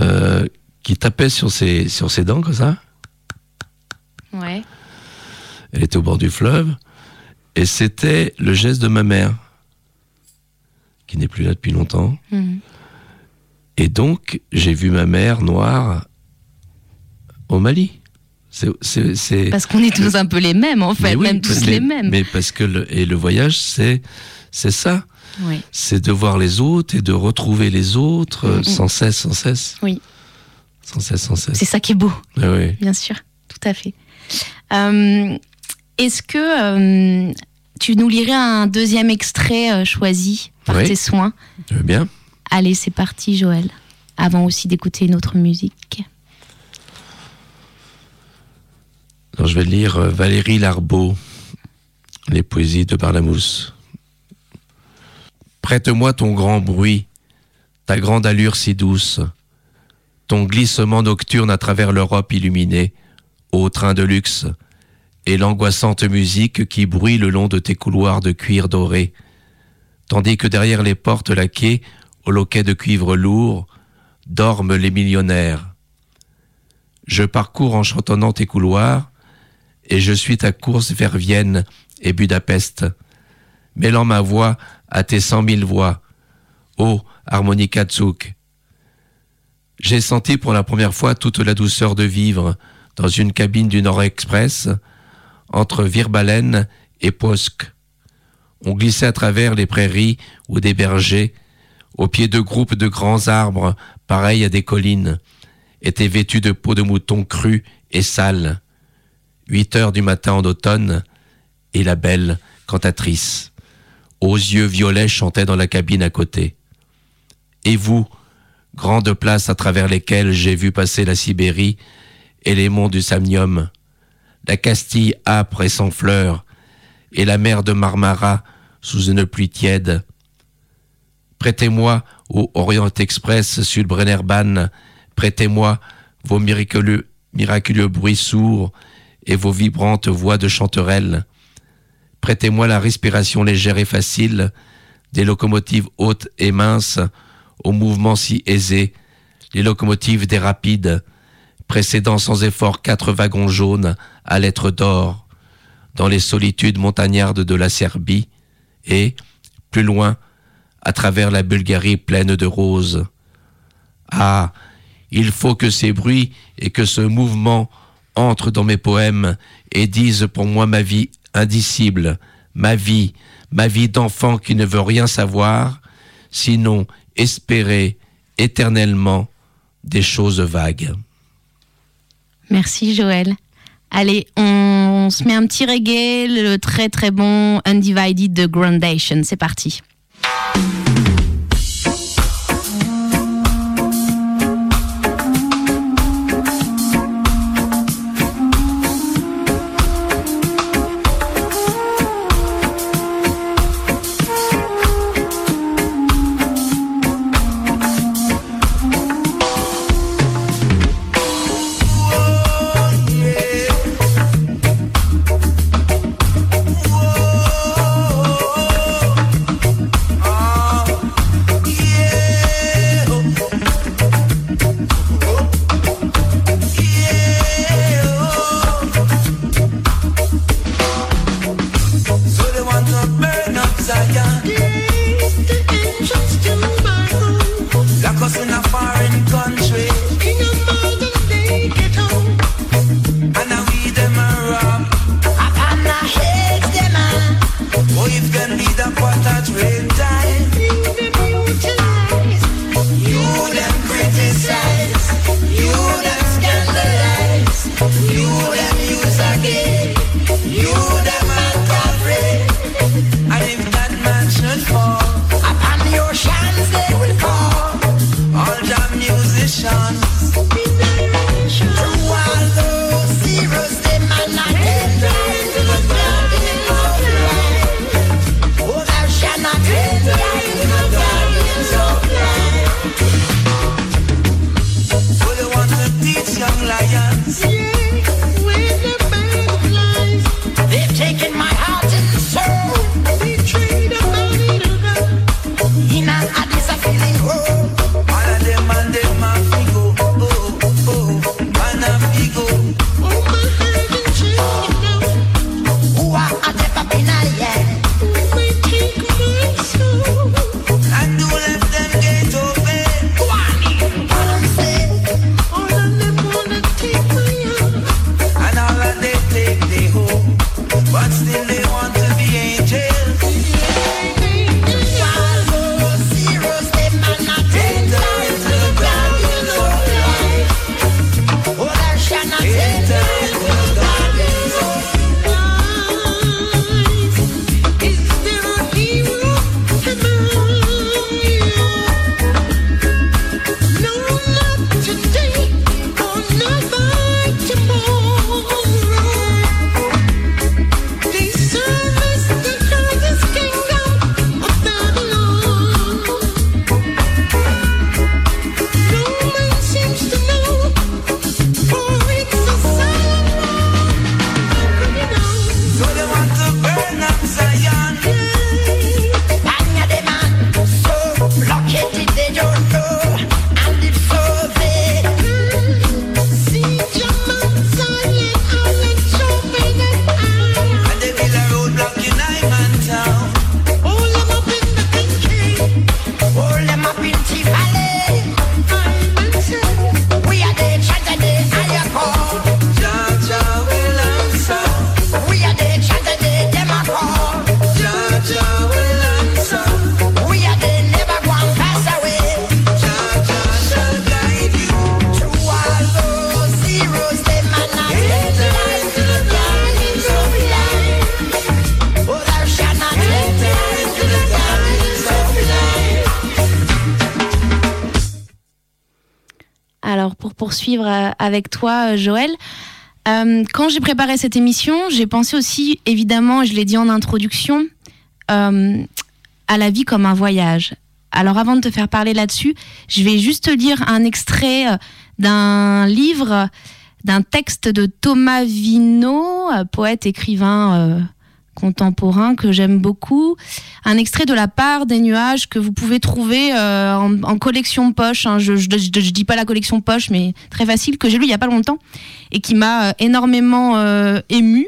Speaker 6: euh, qui tapait sur ses, sur ses dents comme ça.
Speaker 4: Ouais.
Speaker 6: Elle était au bord du fleuve, et c'était le geste de ma mère, qui n'est plus là depuis longtemps.
Speaker 4: Mhm.
Speaker 6: Et donc, j'ai vu ma mère noire au Mali. C'est-
Speaker 4: Parce qu'on est tous un peu les mêmes, en fait,
Speaker 6: oui,
Speaker 4: même tous les mêmes.
Speaker 6: Mais parce que le, et le voyage, c'est, c'est ça.
Speaker 4: Oui.
Speaker 6: C'est de voir les autres et de retrouver les autres
Speaker 4: Mm, mm.
Speaker 6: sans cesse, sans cesse.
Speaker 4: Oui.
Speaker 6: Sans cesse, sans cesse.
Speaker 4: C'est ça qui est beau.
Speaker 6: Ah oui.
Speaker 4: Bien sûr, tout à fait. Euh, Est-ce que euh, tu nous lirais un deuxième extrait euh, choisi par
Speaker 6: Oui.
Speaker 4: tes soins?
Speaker 6: Veux bien
Speaker 4: Allez, c'est parti, Joël. Avant aussi d'écouter une autre musique.
Speaker 6: Alors, je vais lire Valérie Larbeau, les poésies de Barlamousse. Prête-moi ton grand bruit, ta grande allure si douce, ton glissement nocturne à travers l'Europe illuminée, au train de luxe, et l'angoissante musique qui bruit le long de tes couloirs de cuir doré, tandis que derrière les portes laquées, au loquet de cuivre lourd, dorment les millionnaires. Je parcours en chantonnant tes couloirs, et je suis ta course vers Vienne et Budapest, mêlant ma voix à tes cent mille voix. Ô harmonica Tsouk. J'ai senti pour la première fois toute la douceur de vivre dans une cabine du Nord Express entre Virbalen et Posk. On glissait à travers les prairies ou des bergers, au pied de groupes de grands arbres pareils à des collines, étaient vêtus de peau de mouton crue et sale. Huit heures du matin en automne, et la belle cantatrice, aux yeux violets, chantait dans la cabine à côté. Et vous, grande place à travers lesquelles j'ai vu passer la Sibérie et les monts du Samnium, la Castille âpre et sans fleurs, et la mer de Marmara sous une pluie tiède. Prêtez-moi au Orient Express sur le Brennerbahn, prêtez-moi vos miraculeux, miraculeux bruits sourds et vos vibrantes voix de chanterelles. Prêtez-moi la respiration légère et facile des locomotives hautes et minces aux mouvements si aisés, les locomotives des rapides, précédant sans effort quatre wagons jaunes à lettres d'or, dans les solitudes montagnardes de la Serbie, et, plus loin, à travers la Bulgarie pleine de roses. Ah, il faut que ces bruits et que ce mouvement entrent dans mes poèmes et disent pour moi ma vie indicible, ma vie, ma vie d'enfant qui ne veut rien savoir, sinon espérer éternellement des choses vagues.
Speaker 4: Merci, Joël. Allez, on se met un petit reggae, le très très bon Undivided de Groundation. C'est parti. Poursuivre euh, avec toi, euh, Joël. Euh, quand j'ai préparé cette émission, j'ai pensé aussi, évidemment, je l'ai dit en introduction, à la vie comme un voyage. Alors avant de te faire parler là-dessus, je vais juste te lire un extrait d'un livre, d'un texte de Thomas Vino, poète, écrivain contemporain que j'aime beaucoup. Un extrait de La part des nuages que vous pouvez trouver euh, en, collection poche. hein. Je, je dis pas la collection poche, mais très facile, que j'ai lu il y a pas longtemps et qui m'a euh, énormément euh, ému,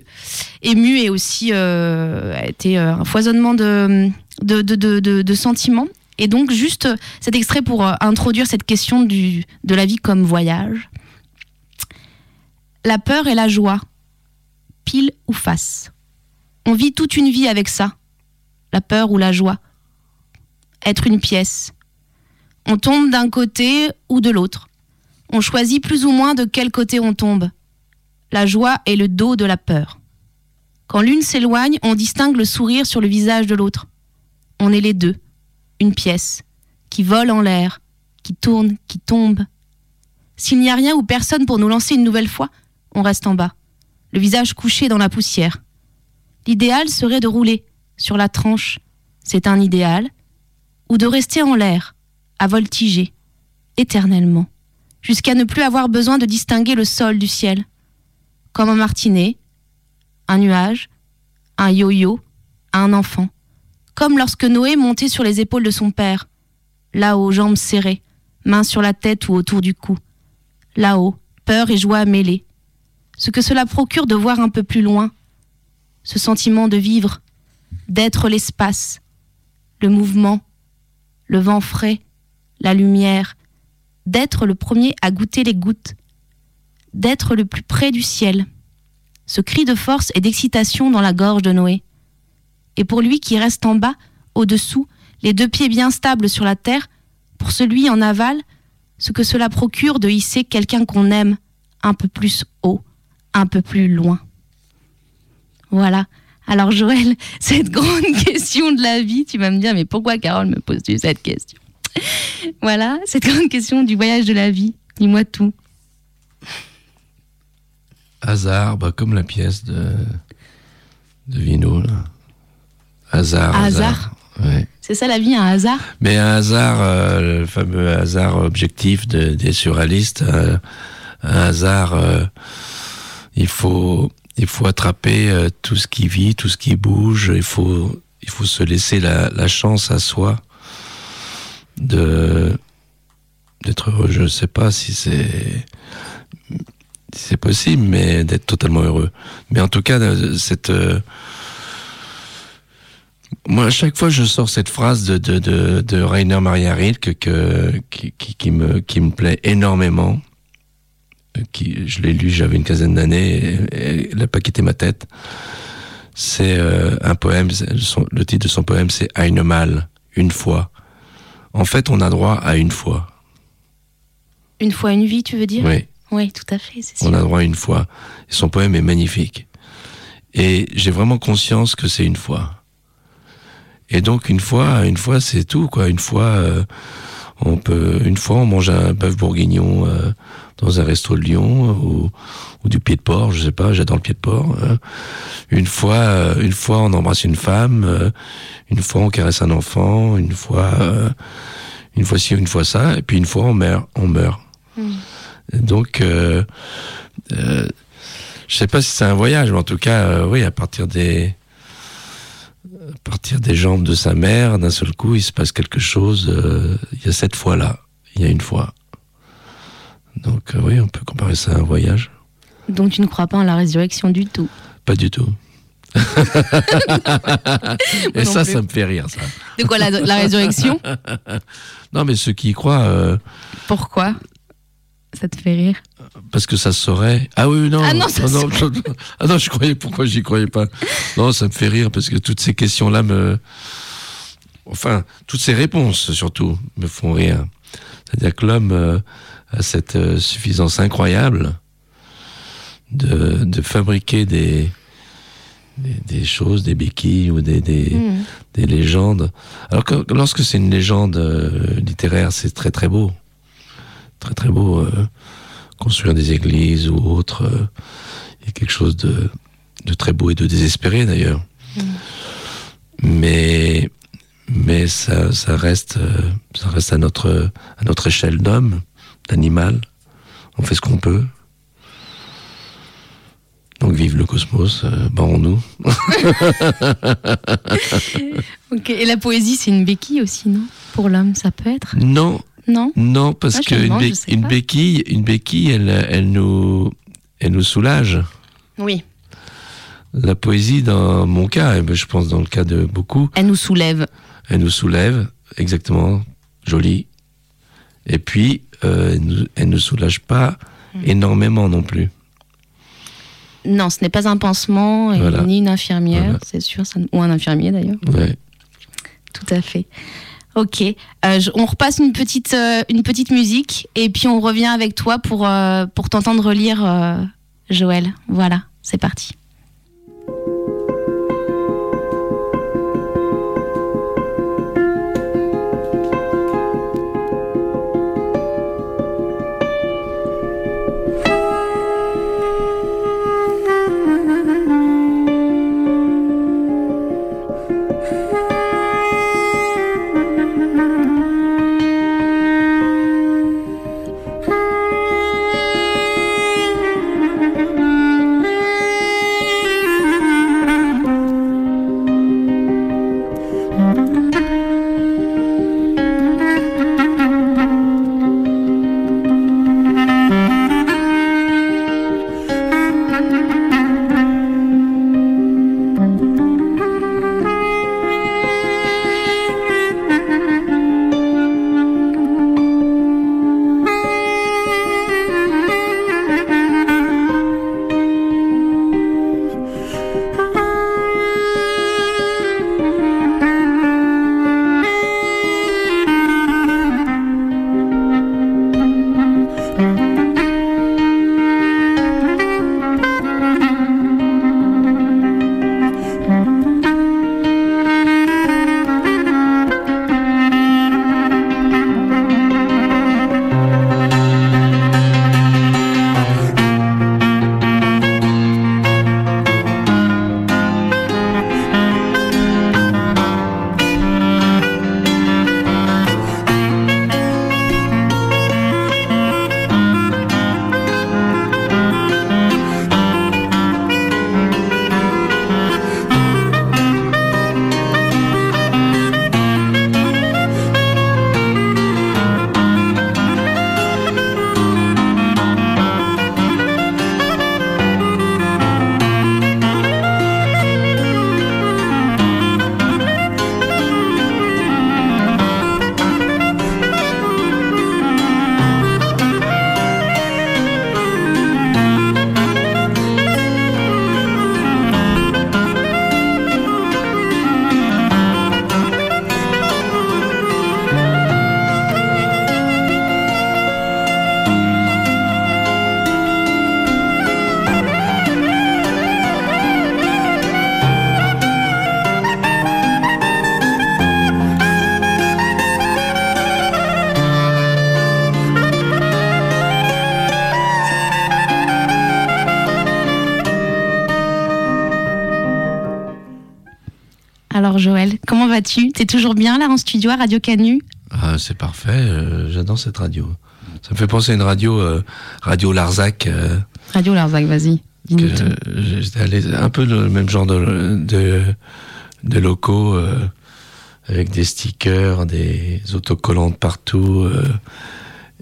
Speaker 4: ému et aussi a été un foisonnement de, de, sentiments. Et donc juste cet extrait pour introduire cette question du, de la vie comme voyage. La peur et la joie, pile ou face? On vit toute une vie avec ça, la peur ou la joie. Être une pièce. On tombe d'un côté ou de l'autre. On choisit plus ou moins de quel côté on tombe. La joie est le dos de la peur. Quand l'une s'éloigne, on distingue le sourire sur le visage de l'autre. On est les deux, une pièce, qui vole en l'air, qui tourne, qui tombe. S'il n'y a rien ou personne pour nous lancer une nouvelle fois, on reste en bas, le visage couché dans la poussière. L'idéal serait de rouler sur la tranche, c'est un idéal, ou de rester en l'air, à voltiger, éternellement, jusqu'à ne plus avoir besoin de distinguer le sol du ciel. Comme un martinet, un nuage, un yo-yo, un enfant. Comme lorsque Noé montait sur les épaules de son père, là-haut, jambes serrées, mains sur la tête ou autour du cou. Là-haut, peur et joie mêlées. Ce que cela procure de voir un peu plus loin, ce sentiment de vivre, d'être l'espace, le mouvement, le vent frais, la lumière, d'être le premier à goûter les gouttes, d'être le plus près du ciel. Ce cri de force et d'excitation dans la gorge de Noé. Et pour lui qui reste en bas, au-dessous, les deux pieds bien stables sur la terre, pour celui en aval, ce que cela procure de hisser quelqu'un qu'on aime un peu plus haut, un peu plus loin. Voilà. Alors Joël, cette grande question de la vie, tu vas me dire, mais pourquoi Carole me pose-tu cette question? Voilà, cette grande question du voyage de la vie. Dis-moi tout.
Speaker 6: Hasard, bah, comme la pièce de, de Vino. Là. Hasard.
Speaker 4: Hasard?
Speaker 6: Ouais.
Speaker 4: C'est ça la vie, un hasard?
Speaker 6: Mais un hasard, euh, le fameux hasard objectif de- des surréalistes, euh, un hasard, euh, il faut, il faut attraper euh, tout ce qui vit, tout ce qui bouge. Il faut, il faut se laisser la, chance à soi de d'être heureux. Je ne sais pas si c'est si c'est possible, mais d'être totalement heureux. Mais en tout cas, de- cette euh, moi, à chaque fois, je sors cette phrase de, de, de, Rainer Maria Rilke que, qui me, qui me plaît énormément. Qui, je l'ai lu, j'avais une quinzaine d'années, et, n'a pas quitté ma tête. C'est euh, un poème, son- le titre de son poème, c'est Einmal, une fois. En fait, on a droit à une fois.
Speaker 4: Une fois une vie, tu veux dire?
Speaker 6: Oui.
Speaker 4: Oui, tout à fait, c'est.
Speaker 6: On a droit à une fois. Et son poème est magnifique. Et j'ai vraiment conscience que c'est une fois. Et donc une fois, une fois c'est tout quoi. Une fois, euh, on peut, une fois on mange un bœuf bourguignon euh, dans un resto de Lyon ou, ou du pied de porc, je sais pas. J'adore le pied de porc. hein. Une fois, euh, une fois on embrasse une femme. euh, une fois on caresse un enfant. Une fois, euh, une fois ci, une fois ça. Et puis une fois on meurt, on meurt. Donc, euh, euh, je sais pas si c'est un voyage, mais en tout cas, euh, oui, à partir des, à partir des jambes de sa mère, d'un seul coup, il se passe quelque chose. euh, il y a cette fois-là, il y a une fois. Donc, euh, oui, on peut comparer ça à un voyage.
Speaker 4: Donc tu ne crois pas en la résurrection du tout.
Speaker 6: Pas du tout. Et ça,
Speaker 4: plus.
Speaker 6: ça me fait rire, ça.
Speaker 4: De quoi la, la résurrection?
Speaker 6: Non, mais ceux qui y croient, euh,
Speaker 4: Pourquoi? Ça te fait rire
Speaker 6: parce que ça se saurait. Ah oui, non.
Speaker 4: Ah non, ça
Speaker 6: non,
Speaker 4: se
Speaker 6: non, ah non, je croyais, pourquoi j'y croyais pas? Non, ça me fait rire parce que toutes ces questions-là me. Enfin, toutes ces réponses surtout me font rire. C'est-à-dire que l'homme euh, a cette euh, suffisance incroyable de, de fabriquer des, des, des choses, des béquilles ou des, des,
Speaker 4: Hmm.
Speaker 6: des légendes. Alors que lorsque c'est une légende euh, littéraire, c'est très très beau. Très très beau. euh, construire des églises ou autre. euh, Il y a quelque chose de, de très beau et de désespéré d'ailleurs. Mais, mais ça, ça, reste, euh, ça reste à notre, à notre échelle d'homme, d'animal. On fait ce qu'on peut. Donc vive le cosmos, euh, barrons-nous.
Speaker 4: Ok, Et la poésie, c'est une béquille aussi, non? Pour l'homme, ça peut être?
Speaker 6: Non,
Speaker 4: Non
Speaker 6: non, parce
Speaker 4: Ah,
Speaker 6: qu'une bé- béquille, une béquille, elle, elle nous, elle nous soulage.
Speaker 4: Oui.
Speaker 6: La poésie, dans mon cas, et ben, je pense dans le cas de beaucoup,
Speaker 4: Elle nous soulève.
Speaker 6: elle nous soulève, exactement, jolie. Et puis, euh, elle nous- elle ne soulage pas
Speaker 4: Hmm.
Speaker 6: énormément non plus.
Speaker 4: Non, ce n'est pas un pansement
Speaker 6: Voilà.
Speaker 4: ni une infirmière,
Speaker 6: Voilà.
Speaker 4: c'est sûr, ça- ou un infirmier d'ailleurs.
Speaker 6: Ouais.
Speaker 4: Tout à fait. Ok, Euh, on repasse une petite, euh, une petite musique et puis on revient avec toi pour, euh, pour t'entendre lire Joël. Voilà, c'est parti. Toujours bien là en studio à Radio Canu
Speaker 6: Ah, c'est parfait, euh, j'adore cette radio. Ça me fait penser à une radio, euh, Radio Larzac. euh,
Speaker 4: Radio Larzac, vas-y.
Speaker 6: j'étais allé un peu le même genre de, de, de locaux avec des stickers, des autocollants de partout.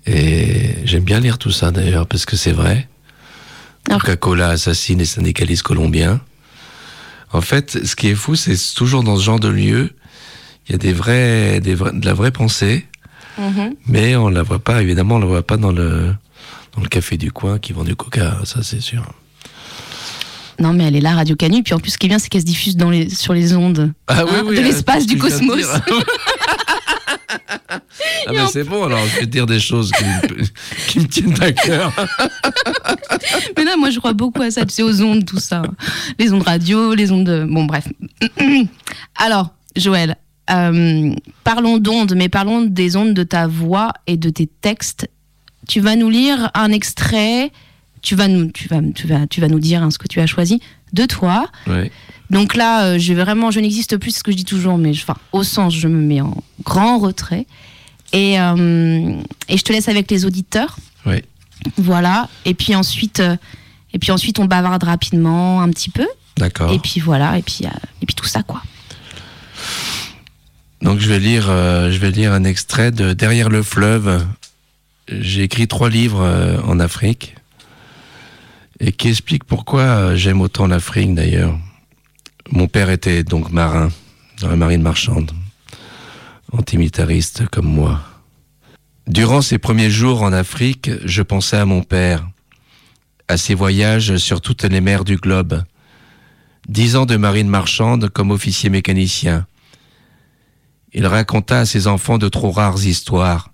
Speaker 6: et j'aime bien lire tout ça d'ailleurs parce que c'est vrai. Coca-Cola assassine les syndicalistes colombiens. En fait, ce qui est fou, c'est toujours dans ce genre de lieu, il y a des vrais, des vrais- de la vraie pensée,
Speaker 4: Mhm.
Speaker 6: mais on la voit pas, évidemment, on la voit pas dans le, dans le café du coin qui vend du coca, ça c'est sûr.
Speaker 4: Non mais elle est là, Radio Canu, puis en plus ce qui est bien c'est qu'elle se diffuse dans les, sur les ondes
Speaker 6: Ah
Speaker 4: hein, de l'espace du cosmos.
Speaker 6: ah ben c'est bon, alors je vais dire des choses qui, me- qui me tiennent à cœur.
Speaker 4: Mais non, moi je crois beaucoup à ça, tu sais, aux ondes, tout ça. Les ondes radio, les ondes. de- Bon, bref. Alors, Joël, euh, parlons d'ondes, mais parlons des ondes de ta voix et de tes textes tu vas nous lire un extrait. Tu vas nous, tu vas, tu vas, tu vas nous dire hein, ce que tu as choisi de toi.
Speaker 6: Ouais.
Speaker 4: Donc là, euh, je vraiment, je n'existe plus, c'est ce que je dis toujours, mais enfin, au sens, je me mets en grand retrait. Et, euh, et je te laisse avec les auditeurs.
Speaker 6: Ouais.
Speaker 4: Voilà. Et puis ensuite, euh, et puis ensuite, on bavarde rapidement un petit peu.
Speaker 6: D'accord.
Speaker 4: Et puis voilà. Et puis, et puis tout ça, quoi.
Speaker 6: Donc je vais lire, euh, je vais lire un extrait de Derrière le fleuve. J'ai écrit trois livres euh, en Afrique et qui expliquent pourquoi euh, j'aime autant l'Afrique d'ailleurs. Mon père était donc marin dans la marine marchande, antimilitariste comme moi. Durant ces premiers jours en Afrique, je pensais à mon père, à ses voyages sur toutes les mers du globe. Dix ans de marine marchande comme officier mécanicien. Il raconta à ses enfants de trop rares histoires.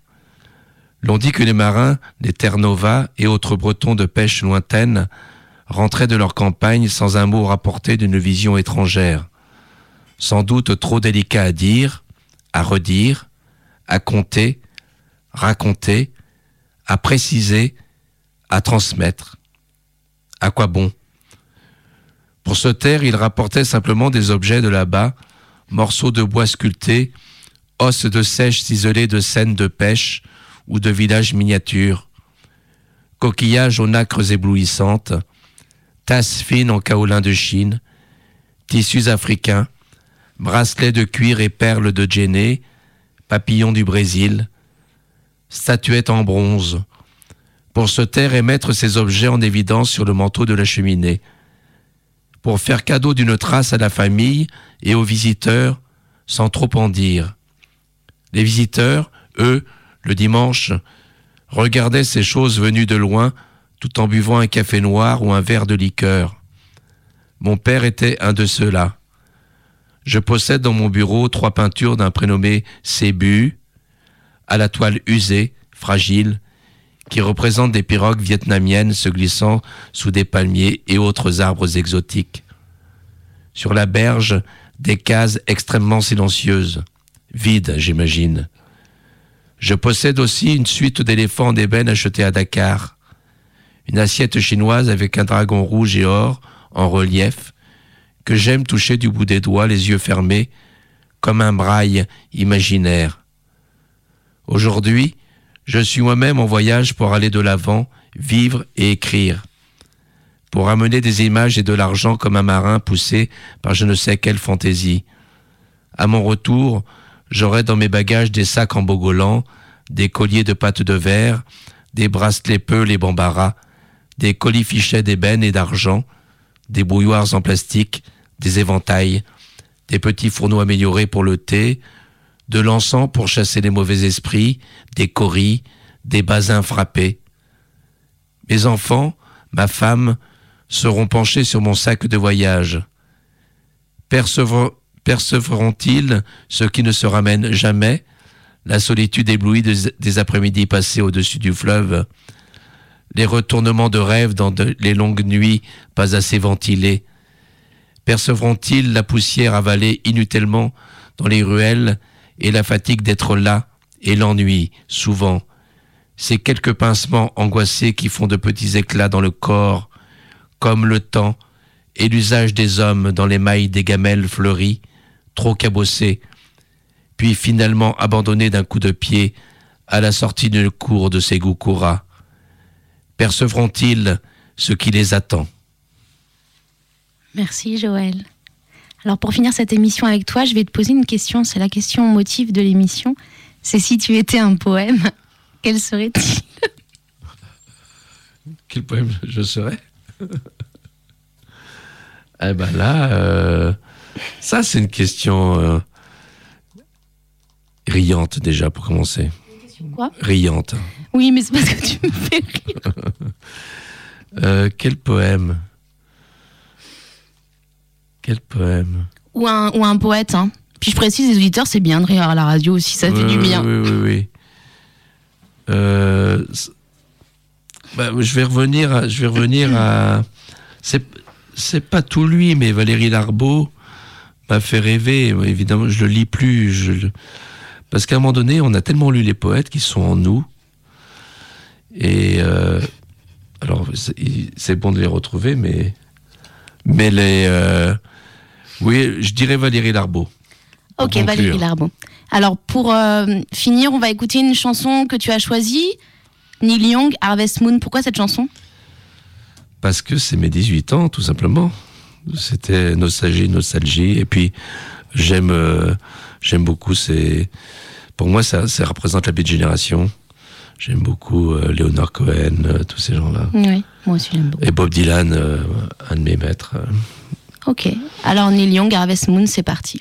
Speaker 6: L'on dit que les marins, les Terre-Nova et autres bretons de pêche lointaine rentraient de leur campagne sans un mot rapporté d'une vision étrangère. Sans doute trop délicat à dire, à redire, à compter, raconter, à préciser, à transmettre. À quoi bon? Pour se taire, il rapportait simplement des objets de là-bas, morceaux de bois sculptés, os de sèche ciselés de scènes de pêche ou de villages miniatures, coquillages aux nacres éblouissantes, tasses fines en kaolin de Chine, tissus africains, bracelets de cuir et perles de Djenné, papillons du Brésil, statuettes en bronze, pour se taire et mettre ces objets en évidence sur le manteau de la cheminée, pour faire cadeau d'une trace à la famille et aux visiteurs, sans trop en dire. Les visiteurs, eux, le dimanche, regardaient ces choses venues de loin tout en buvant un café noir ou un verre de liqueur. Mon père était un de ceux-là. Je possède dans mon bureau trois peintures d'un prénommé Sébu, à la toile usée, fragile, qui représentent des pirogues vietnamiennes se glissant sous des palmiers et autres arbres exotiques. Sur la berge, des cases extrêmement silencieuses, vides, j'imagine. Je possède aussi une suite d'éléphants d'ébène achetés à Dakar, une assiette chinoise avec un dragon rouge et or en relief, que j'aime toucher du bout des doigts, les yeux fermés, comme un braille imaginaire. Aujourd'hui, je suis moi-même en voyage pour aller de l'avant, vivre et écrire, pour amener des images et de l'argent comme un marin poussé par je ne sais quelle fantaisie. À mon retour, j'aurai dans mes bagages des sacs en bogolan, des colliers de pâte de verre, des bracelets peuls et bambara, des colifichets d'ébène et d'argent, des bouilloires en plastique, des éventails, des petits fourneaux améliorés pour le thé, de l'encens pour chasser les mauvais esprits, des coris, des basins frappés. Mes enfants, ma femme, seront penchés sur mon sac de voyage. Percevront-ils ce qui ne se ramène jamais, la solitude éblouie des, après-midi passés au-dessus du fleuve, les retournements de rêve dans les longues nuits pas assez ventilées Percevront-ils la poussière avalée inutilement dans les ruelles et la fatigue d'être là et l'ennui, souvent Ces quelques pincements angoissés qui font de petits éclats dans le corps, comme le temps et l'usage des hommes dans les mailles des gamelles fleuries, trop cabossées, puis finalement abandonnés d'un coup de pied à la sortie d'une cour de Segukura. Percevront-ils ce qui les attend?
Speaker 4: Merci Joël. Alors pour finir cette émission avec toi, je vais te poser une question. C'est la question motif de l'émission. C'est si tu étais un poème, quel serait-il?
Speaker 6: Quel poème je serais? Eh ben là, euh, ça c'est une question euh, riante déjà pour commencer.
Speaker 4: Quoi?
Speaker 6: Riante.
Speaker 4: Oui, mais c'est parce que tu me fais rire.
Speaker 6: Euh, quel poème? Quel poème
Speaker 4: Ou un, ou un poète. Hein. Puis je précise, les auditeurs, c'est bien de rire à la radio aussi, ça fait
Speaker 6: Oui,
Speaker 4: du bien.
Speaker 6: Oui, oui, oui. Euh, bah, je vais revenir à, je vais revenir à c'est c'est pas tout lui mais Valérie Larbeau m'a fait rêver évidemment je le lis plus je parce qu'à un moment donné on a tellement lu les poètes qui sont en nous Et euh, alors, c'est bon de les retrouver, mais mais les euh, oui, je dirais Valérie Larbeau.
Speaker 4: Ok,
Speaker 6: conclure.
Speaker 4: Valérie Larbeau. Alors, pour euh, finir, on va écouter une chanson que tu as choisie. Neil Young, Harvest Moon. Pourquoi cette chanson?
Speaker 6: Parce que c'est mes 18 ans, tout simplement. C'était nostalgie, nostalgie. Et puis, j'aime, euh, j'aime beaucoup ces. Pour moi, ça, ça représente la petite génération. J'aime beaucoup euh, Leonard Cohen, euh, tous ces gens-là.
Speaker 4: Oui, moi aussi j'aime beaucoup.
Speaker 6: Et Bob Dylan, un de mes maîtres.
Speaker 4: Ok. Alors, Neil Young, Harvest Moon, c'est parti.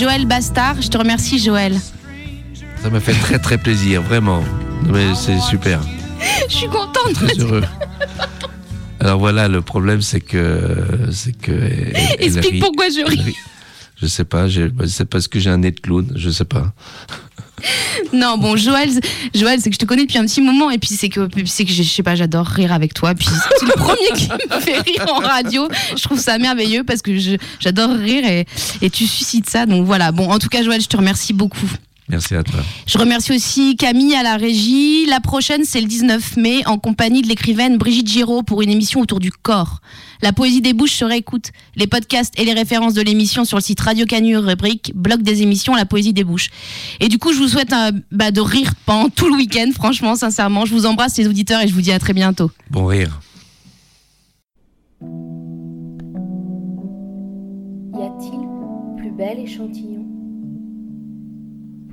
Speaker 4: Joël Bastard. Je te remercie, Joël.
Speaker 6: Ça m'a fait très très plaisir, vraiment. Mais c'est super.
Speaker 4: Je suis contente.
Speaker 6: Très heureux. Alors voilà, le problème c'est que c'est que.
Speaker 4: Explique pourquoi je ris.
Speaker 6: Je sais pas, c'est parce que j'ai un nez de clown, je sais pas.
Speaker 4: Non, bon, Joël, Joël, c'est que je te connais depuis un petit moment et puis c'est que, c'est que je sais pas, j'adore rire avec toi. Puis c'est le premier qui me fait rire en radio. Je trouve ça merveilleux parce que j'adore rire et, et tu suscites ça. Donc voilà. Bon, en tout cas, Joël, je te remercie beaucoup.
Speaker 6: Merci à toi.
Speaker 4: Je remercie aussi Camille à la régie. La prochaine, c'est le 19 mai, en compagnie de l'écrivaine Brigitte Giraud pour une émission autour du corps. La poésie des bouches se réécoute. Les podcasts et les références de l'émission sur le site Radio Canure, rubrique blog des émissions, la poésie des bouches. Et du coup, je vous souhaite euh, bah, de rire pendant tout le week-end, franchement, sincèrement. Je vous embrasse, les auditeurs, et je vous dis à très bientôt.
Speaker 6: Bon rire.
Speaker 8: Y a-t-il plus bel échantillon